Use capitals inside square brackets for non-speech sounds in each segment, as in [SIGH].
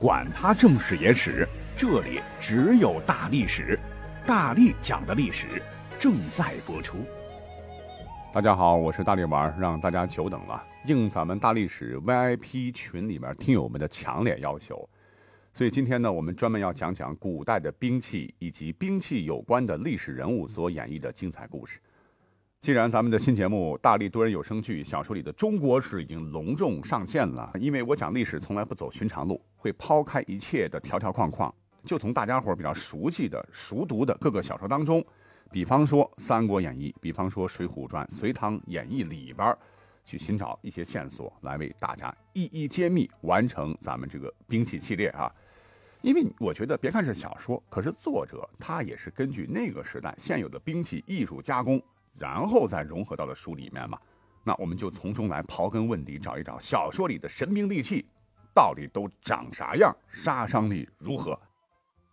管他正史野史，这里只有大历史，大力讲的历史正在播出。大家好，我是大力丸，让大家久等了。应咱们大历史 VIP 群里面听友们的强烈要求，所以今天呢，我们专门要讲讲古代的兵器以及兵器有关的历史人物所演绎的精彩故事。既然咱们的新节目《大力多人有声剧小说里的中国史》已经隆重上线了，因为我讲历史从来不走寻常路，会抛开一切的条条框框，就从大家伙比较熟悉的、熟读的各个小说当中，比方说《三国演义》，比方说《水浒传》《隋唐演义》里边，去寻找一些线索，来为大家一一揭秘，完成咱们这个兵器系列啊。因为我觉得，别看是小说，可是作者他也是根据那个时代现有的兵器艺术加工。然后再融合到了书里面嘛，那我们就从中来刨根问底，找一找小说里的神兵利器到底都长啥样，杀伤力如何。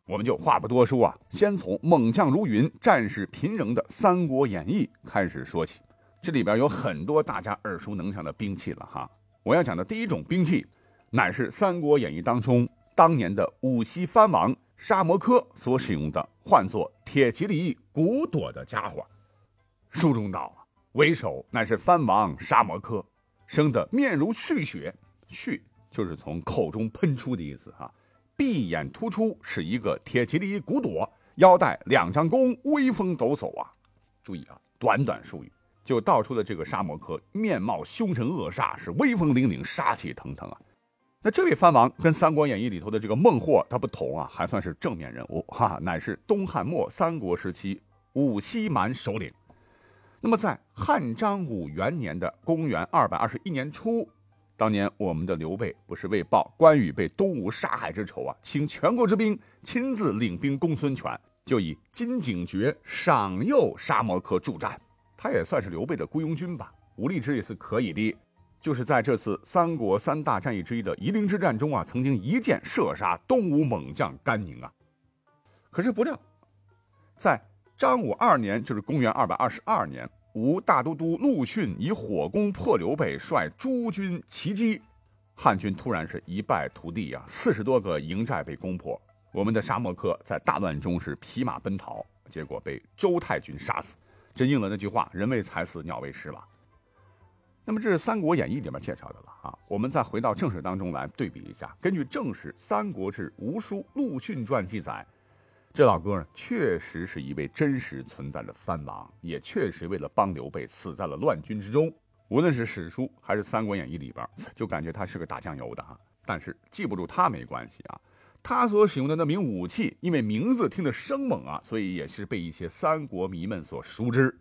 我们就话不多说啊，先从猛将如云、战士频仍的《三国演义》开始说起。这里边有很多大家耳熟能详的兵器了哈。我要讲的第一种兵器，乃是《三国演义》当中当年的五溪藩王沙摩柯所使用的，唤作铁骑里骨朵的家伙。书中道，为首乃是藩王沙摩柯，生得面如旭血，旭就是从口中喷出的意思哈。闭眼突出是一个铁骑里骨朵，腰带两张弓，威风抖擞啊。注意啊，短短数语就道出了这个沙摩柯面貌凶神恶煞，是威风凛凛，杀气腾腾啊。那这位藩王跟《三国演义》里头的这个孟获他不同啊，还算是正面人物哈，乃是东汉末三国时期五溪蛮首领。那么，在汉章武元年的公元二百二十一年初，当年我们的刘备不是为报关羽被东吴杀害之仇啊，请全国之兵亲自领兵攻孙权，就以金井爵赏佑沙摩柯助战，他也算是刘备的雇佣军吧，武力值也是可以的。就是在这次三国三大战役之一的夷陵之战中啊，曾经一箭射杀东吴猛将甘宁啊。可是不料，在张武二年，就是公元二百二十二年，吴大都督陆逊以火攻破刘备，率诸军齐击，汉军突然是一败涂地啊！四十多个营寨被攻破，我们的沙漠客在大乱中是匹马奔逃，结果被周太君杀死，真应了那句话：“人为财死，鸟为食亡。”那么这是《三国演义》里面介绍的了啊！我们再回到正史当中来对比一下，根据正史《三国志·吴书陆逊传》记载。这老哥呢，确实是一位真实存在的藩王，也确实为了帮刘备死在了乱军之中。无论是史书还是《三国演义》里边，就感觉他是个打酱油的啊。但是记不住他没关系啊，他所使用的那名武器，因为名字听着生猛啊，所以也是被一些三国迷们所熟知。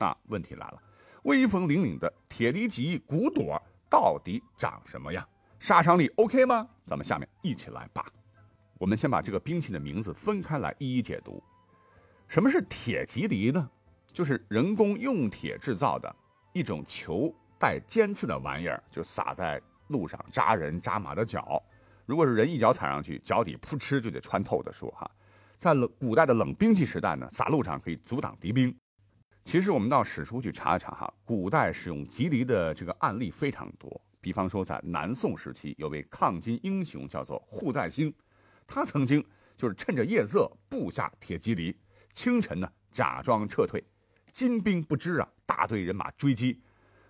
那问题来了，威风凛凛的铁蹄戟骨朵到底长什么样？杀伤力 OK 吗？咱们下面一起来吧。我们先把这个兵器的名字分开来一一解读。什么是铁骑犁呢？就是人工用铁制造的一种球带尖刺的玩意儿，就撒在路上扎人扎马的脚。如果是人一脚踩上去，脚底扑哧就得穿透的说哈。在冷古代的冷兵器时代呢，撒路上可以阻挡敌兵。其实我们到史书去查一查哈，古代使用吉犁的这个案例非常多。比方说在南宋时期，有位抗金英雄叫做扈在兴。他曾经就是趁着夜色布下铁骑犁，清晨呢假装撤退，金兵不知啊，大队人马追击，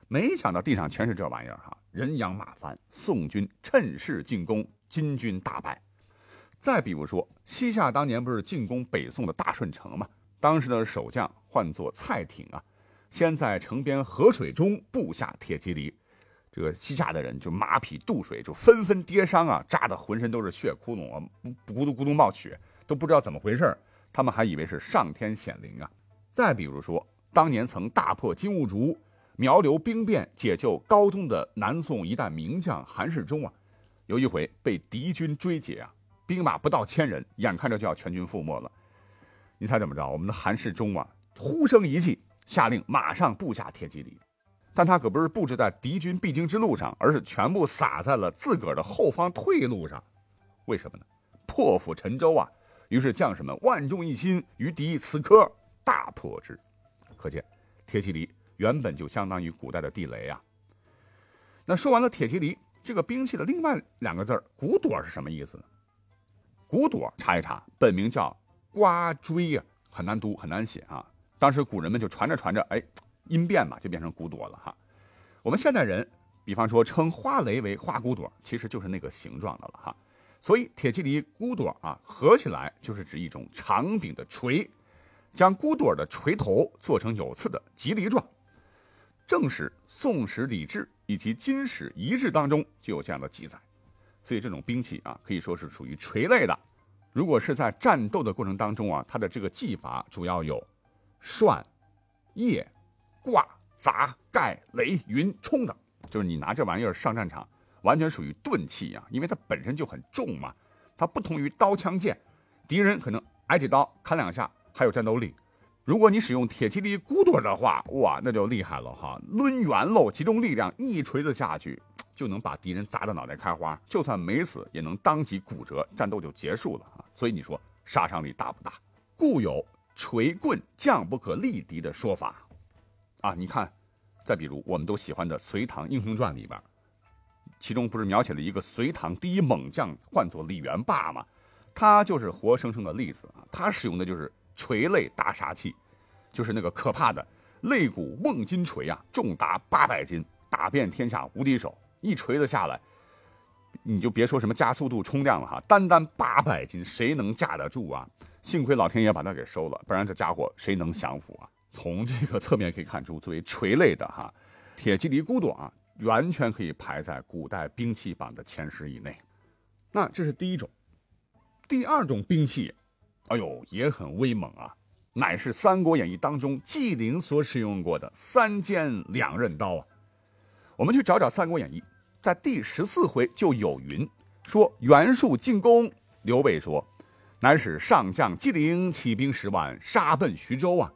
没想到地上全是这玩意儿哈，人仰马翻，宋军趁势进攻，金军大败。再比如说，西夏当年不是进攻北宋的大顺城吗？当时的守将唤作蔡挺啊，先在城边河水中布下铁骑犁。这个西夏的人就马匹渡水，就纷纷跌伤啊，扎的浑身都是血窟窿啊，咕嘟咕嘟冒血，都不知道怎么回事他们还以为是上天显灵啊。再比如说，当年曾大破金兀术、苗刘兵变解救高宗的南宋一代名将韩世忠啊，有一回被敌军追截啊，兵马不到千人，眼看着就要全军覆没了。你猜怎么着？我们的韩世忠啊，呼声一气，下令马上布下铁骑犁。但他可不是布置在敌军必经之路上，而是全部撒在了自个儿的后方退路上。为什么呢？破釜沉舟啊！于是将士们万众一心，于敌此刻大破之。可见铁骑犁原本就相当于古代的地雷啊。那说完了铁骑犁，这个兵器的另外两个字儿“骨朵”是什么意思呢？骨朵查一查，本名叫瓜锥呀，很难读，很难写啊。当时古人们就传着传着，哎，音变嘛，就变成骨朵了哈。我们现代人，比方说称花蕾为花骨朵，其实就是那个形状的了哈。所以铁蒺藜骨朵啊，合起来就是指一种长柄的锤，将骨朵的锤头做成有刺的吉藜状。正史、宋史礼制以及金史遗志当中就有这样的记载。所以这种兵器啊，可以说是属于锤类的。如果是在战斗的过程当中啊，它的这个技法主要有涮、掖、挂、砸、盖、雷、云、冲等，就是你拿这玩意儿上战场。完全属于钝器啊，因为它本身就很重嘛。它不同于刀枪剑，敌人可能挨几刀砍两下还有战斗力。如果你使用铁蒺藜骨朵的话，哇，那就厉害了哈！抡圆喽，集中力量一锤子下去，就能把敌人砸得脑袋开花，就算没死也能当即骨折，战斗就结束了啊！所以你说杀伤力大不大？故有锤棍将不可力敌的说法啊！你看，再比如我们都喜欢的《隋唐英雄传》里边。其中不是描写了一个隋唐第一猛将，唤作李元霸吗？他就是活生生的例子啊！他使用的就是锤类大杀器，就是那个可怕的肋骨瓮金锤啊，重达八百斤，打遍天下无敌手。一锤子下来，你就别说什么加速度、冲量了哈，单单八百斤，谁能架得住啊？幸亏老天爷把他给收了，不然这家伙谁能降服啊？从这个侧面可以看出，作为锤类的哈，铁蒺藜骨朵啊。完全可以排在古代兵器榜的前十以内，那这是第一种。第二种兵器，哎呦，也很威猛啊，乃是《三国演义》当中纪灵所使用过的三尖两刃刀啊。我们去找找《三国演义》，在第十四回就有云说袁术进攻，刘备说，乃使上将纪灵起兵十万，杀奔徐州啊。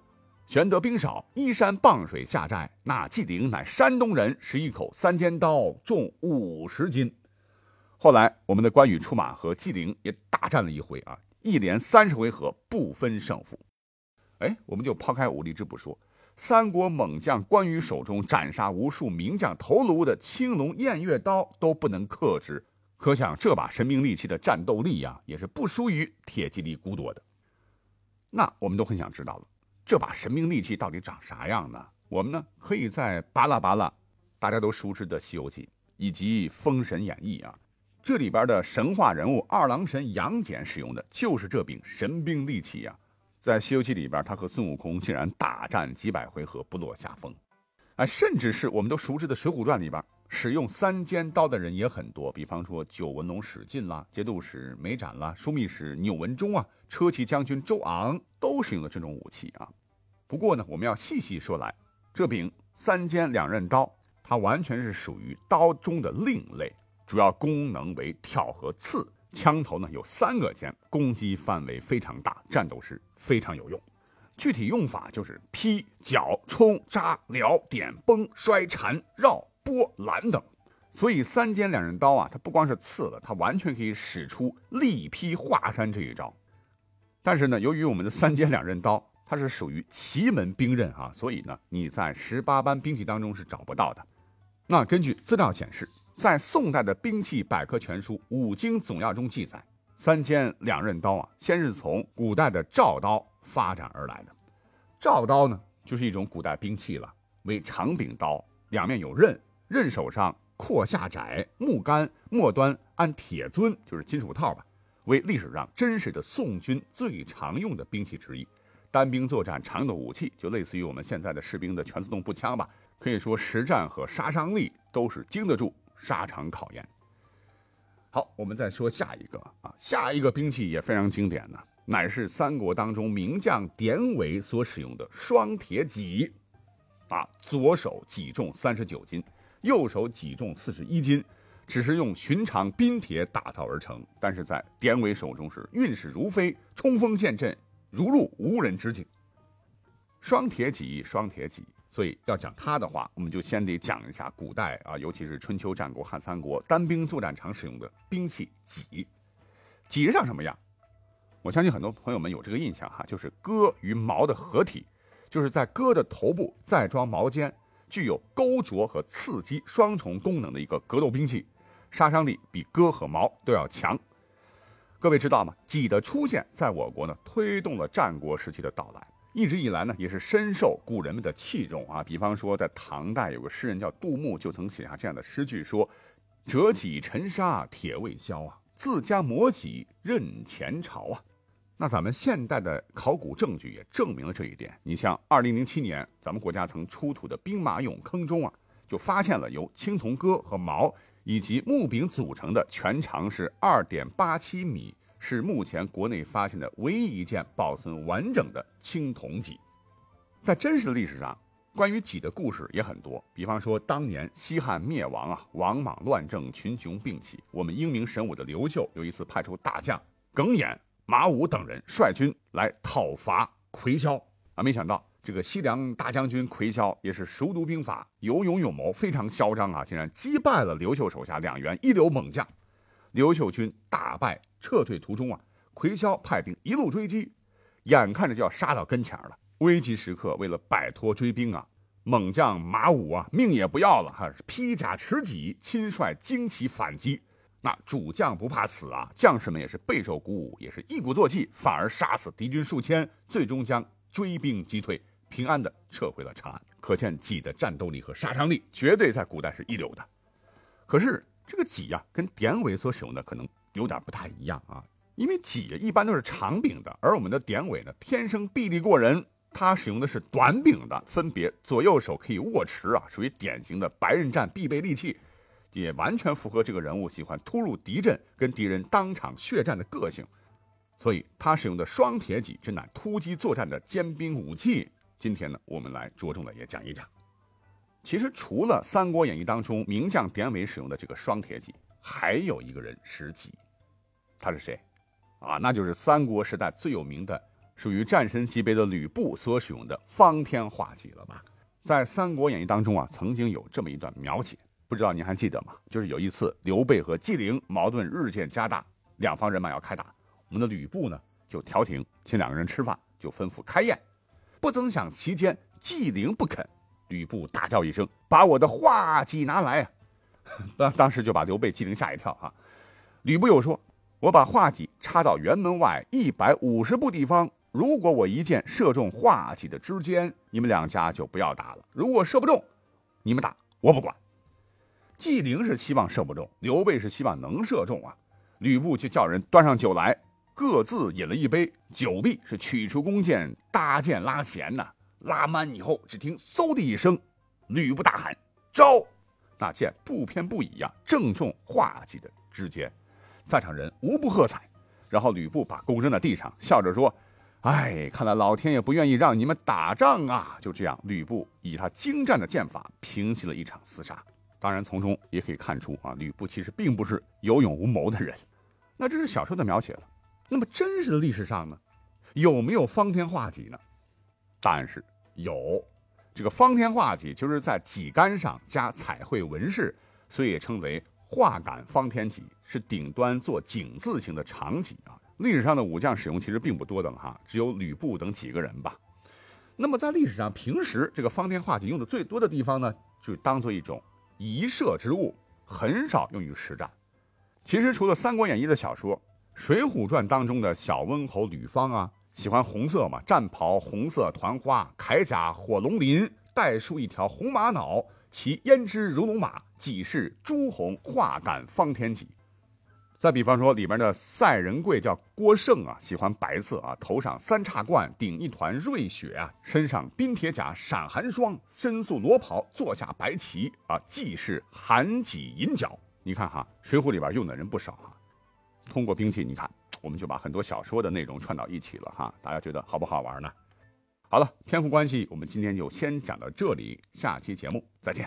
玄德兵少，依山傍水下寨。那纪灵乃山东人，使一口三尖刀，重五十斤。后来我们的关羽出马和纪灵也大战了一回啊，一连三十回合不分胜负。哎，我们就抛开武力值不说，三国猛将关羽手中斩杀无数名将头颅的青龙偃月刀都不能克制，可想这把神兵利器的战斗力呀，也是不输于铁骑力骨朵的。那我们都很想知道了。这把神兵利器到底长啥样呢？我们呢可以在巴拉巴拉，大家都熟知的《西游记》以及《封神演义》啊，这里边的神话人物二郎神杨戬使用的就是这柄神兵利器呀。在《西游记》里边，他和孙悟空竟然大战几百回合不落下风，哎，甚至是我们都熟知的《水浒传》里边，使用三尖刀的人也很多，比方说九纹龙史进啦，节度使梅斩啦，枢密使钮文忠啊，车骑将军周昂都使用了这种武器啊。不过呢，我们要细细说来，这柄三尖两刃刀，它完全是属于刀中的另类，主要功能为挑和刺，枪头呢有三个尖，攻击范围非常大，战斗时非常有用。具体用法就是劈、绞、冲、扎、撩、点、崩、摔、缠、绕、拨、拦等。所以三尖两刃刀啊，它不光是刺了，它完全可以使出力劈华山这一招。但是呢，由于我们的三尖两刃刀，它是属于奇门兵刃啊，所以呢，你在十八般兵器当中是找不到的。那根据资料显示，在宋代的兵器百科全书《五经总要》中记载，三尖两刃刀啊，先是从古代的赵刀发展而来的。赵刀呢，就是一种古代兵器了，为长柄刀，两面有刃，刃手上阔下窄，木杆末端安铁尊，就是金属套吧，为历史上真实的宋军最常用的兵器之一。单兵作战常用的武器，就类似于我们现在的士兵的全自动步枪吧。可以说实战和杀伤力都是经得住沙场考验。好，我们再说下一个啊，下一个兵器也非常经典呢，乃是三国当中名将典韦所使用的双铁戟。啊，左手戟重三十九斤，右手戟重四十一斤，只是用寻常冰铁打造而成，但是在典韦手中是运势如飞，冲锋陷阵。如入无人之境，双铁戟，双铁戟。所以要讲它的话，我们就先得讲一下古代啊，尤其是春秋战国汉三国单兵作战常使用的兵器戟。戟长什么样？我相信很多朋友们有这个印象哈，就是戈与矛的合体，就是在戈的头部再装矛尖，具有钩啄和刺击双重功能的一个格斗兵器。杀伤力比戈和矛都要强。各位知道吗？戟的出现在我国呢，推动了战国时期的到来。一直以来呢，也是深受古人们的器重啊。比方说，在唐代有个诗人叫杜牧，就曾写下这样的诗句说：“折戟沉沙铁未销啊，自家磨戟任前朝啊。”那咱们现代的考古证据也证明了这一点。你像二零零七年，咱们国家曾出土的兵马俑坑中啊，就发现了由青铜戈和矛以及木柄组成的，全长是二点八七米。是目前国内发现的唯一一件保存完整的青铜戟。在真实的历史上，关于戟的故事也很多。比方说，当年西汉灭亡啊，王莽乱政，群雄并起。我们英明神武的刘秀有一次派出大将耿弇、马武等人率军来讨伐魁霄啊，没想到这个西凉大将军魁霄也是熟读兵法，有勇有谋，非常嚣张啊，竟然击败了刘秀手下两员一流猛将。刘秀军大败，撤退途中啊，魁霄派兵一路追击，眼看着就要杀到跟前了。危急时刻，为了摆脱追兵啊，猛将马武啊，命也不要了哈，披甲持戟，亲率旌旗反击。那主将不怕死啊，将士们也是备受鼓舞，也是一鼓作气，反而杀死敌军数千，最终将追兵击退，平安的撤回了长安。可见戟的战斗力和杀伤力，绝对在古代是一流的。可是。这个戟呀，跟典韦所使用的可能有点不太一样啊，因为戟一般都是长柄的，而我们的典韦呢，天生臂力过人，他使用的是短柄的，分别左右手可以握持啊，属于典型的白刃战必备利器，也完全符合这个人物喜欢突入敌阵，跟敌人当场血战的个性，所以他使用的双铁戟真乃突击作战的尖兵武器。今天呢，我们来着重的也讲一讲。其实除了《三国演义》当中名将典韦使用的这个双铁戟，还有一个人使戟，他是谁？啊，那就是三国时代最有名的、属于战神级别的吕布所使用的方天画戟了吧？在《三国演义》当中啊，曾经有这么一段描写，不知道您还记得吗？就是有一次刘备和纪灵矛盾日渐加大，两方人马要开打，我们的吕布呢就调停，请两个人吃饭，就吩咐开宴，不曾想其间纪灵不肯。吕布大叫一声：“把我的画戟拿来！” [LAUGHS] 当当时就把刘备、纪灵吓一跳哈。吕布又说：“我把画戟插到辕门外一百五十步地方，如果我一箭射中画戟的支尖，你们两家就不要打了；如果射不中，你们打我不管。”纪灵是希望射不中，刘备是希望能射中啊。吕布就叫人端上酒来，各自饮了一杯，酒毕是取出弓箭搭箭拉弦呐。拉满以后，只听嗖的一声，吕布大喊：“招！”那箭不偏不倚呀，正中画戟的指尖，在场人无不喝彩。然后吕布把弓扔在地上，笑着说：“哎，看来老天爷不愿意让你们打仗啊！”就这样，吕布以他精湛的剑法平息了一场厮杀。当然，从中也可以看出啊，吕布其实并不是有勇无谋的人。那这是小说的描写了。那么真实的历史上呢，有没有方天画戟呢？答案是有，这个方天画戟就是在戟杆上加彩绘纹饰，所以也称为画杆方天戟，是顶端做井字形的长戟啊。历史上的武将使用其实并不多的哈，只有吕布等几个人吧。那么在历史上，平时这个方天画戟用的最多的地方呢，就当做一种仪射之物，很少用于实战。其实除了《三国演义》的小说，《水浒传》当中的小温侯吕方啊。喜欢红色嘛？战袍红色团花，铠甲火龙鳞，带束一条红玛瑙，其胭脂如龙马，几是朱红画杆方天戟。再比方说里边的赛仁贵叫郭胜啊，喜欢白色啊，头上三叉冠，顶一团瑞雪啊，身上冰铁甲闪寒霜，身素罗袍，坐下白旗啊，既是寒戟银角。你看哈，《水浒》里边用的人不少哈。通过兵器，你看。[TSK] 我们就把很多小说的内容串到一起了哈，大家觉得好不好玩呢？好了，篇幅关系，我们今天就先讲到这里，下期节目再见。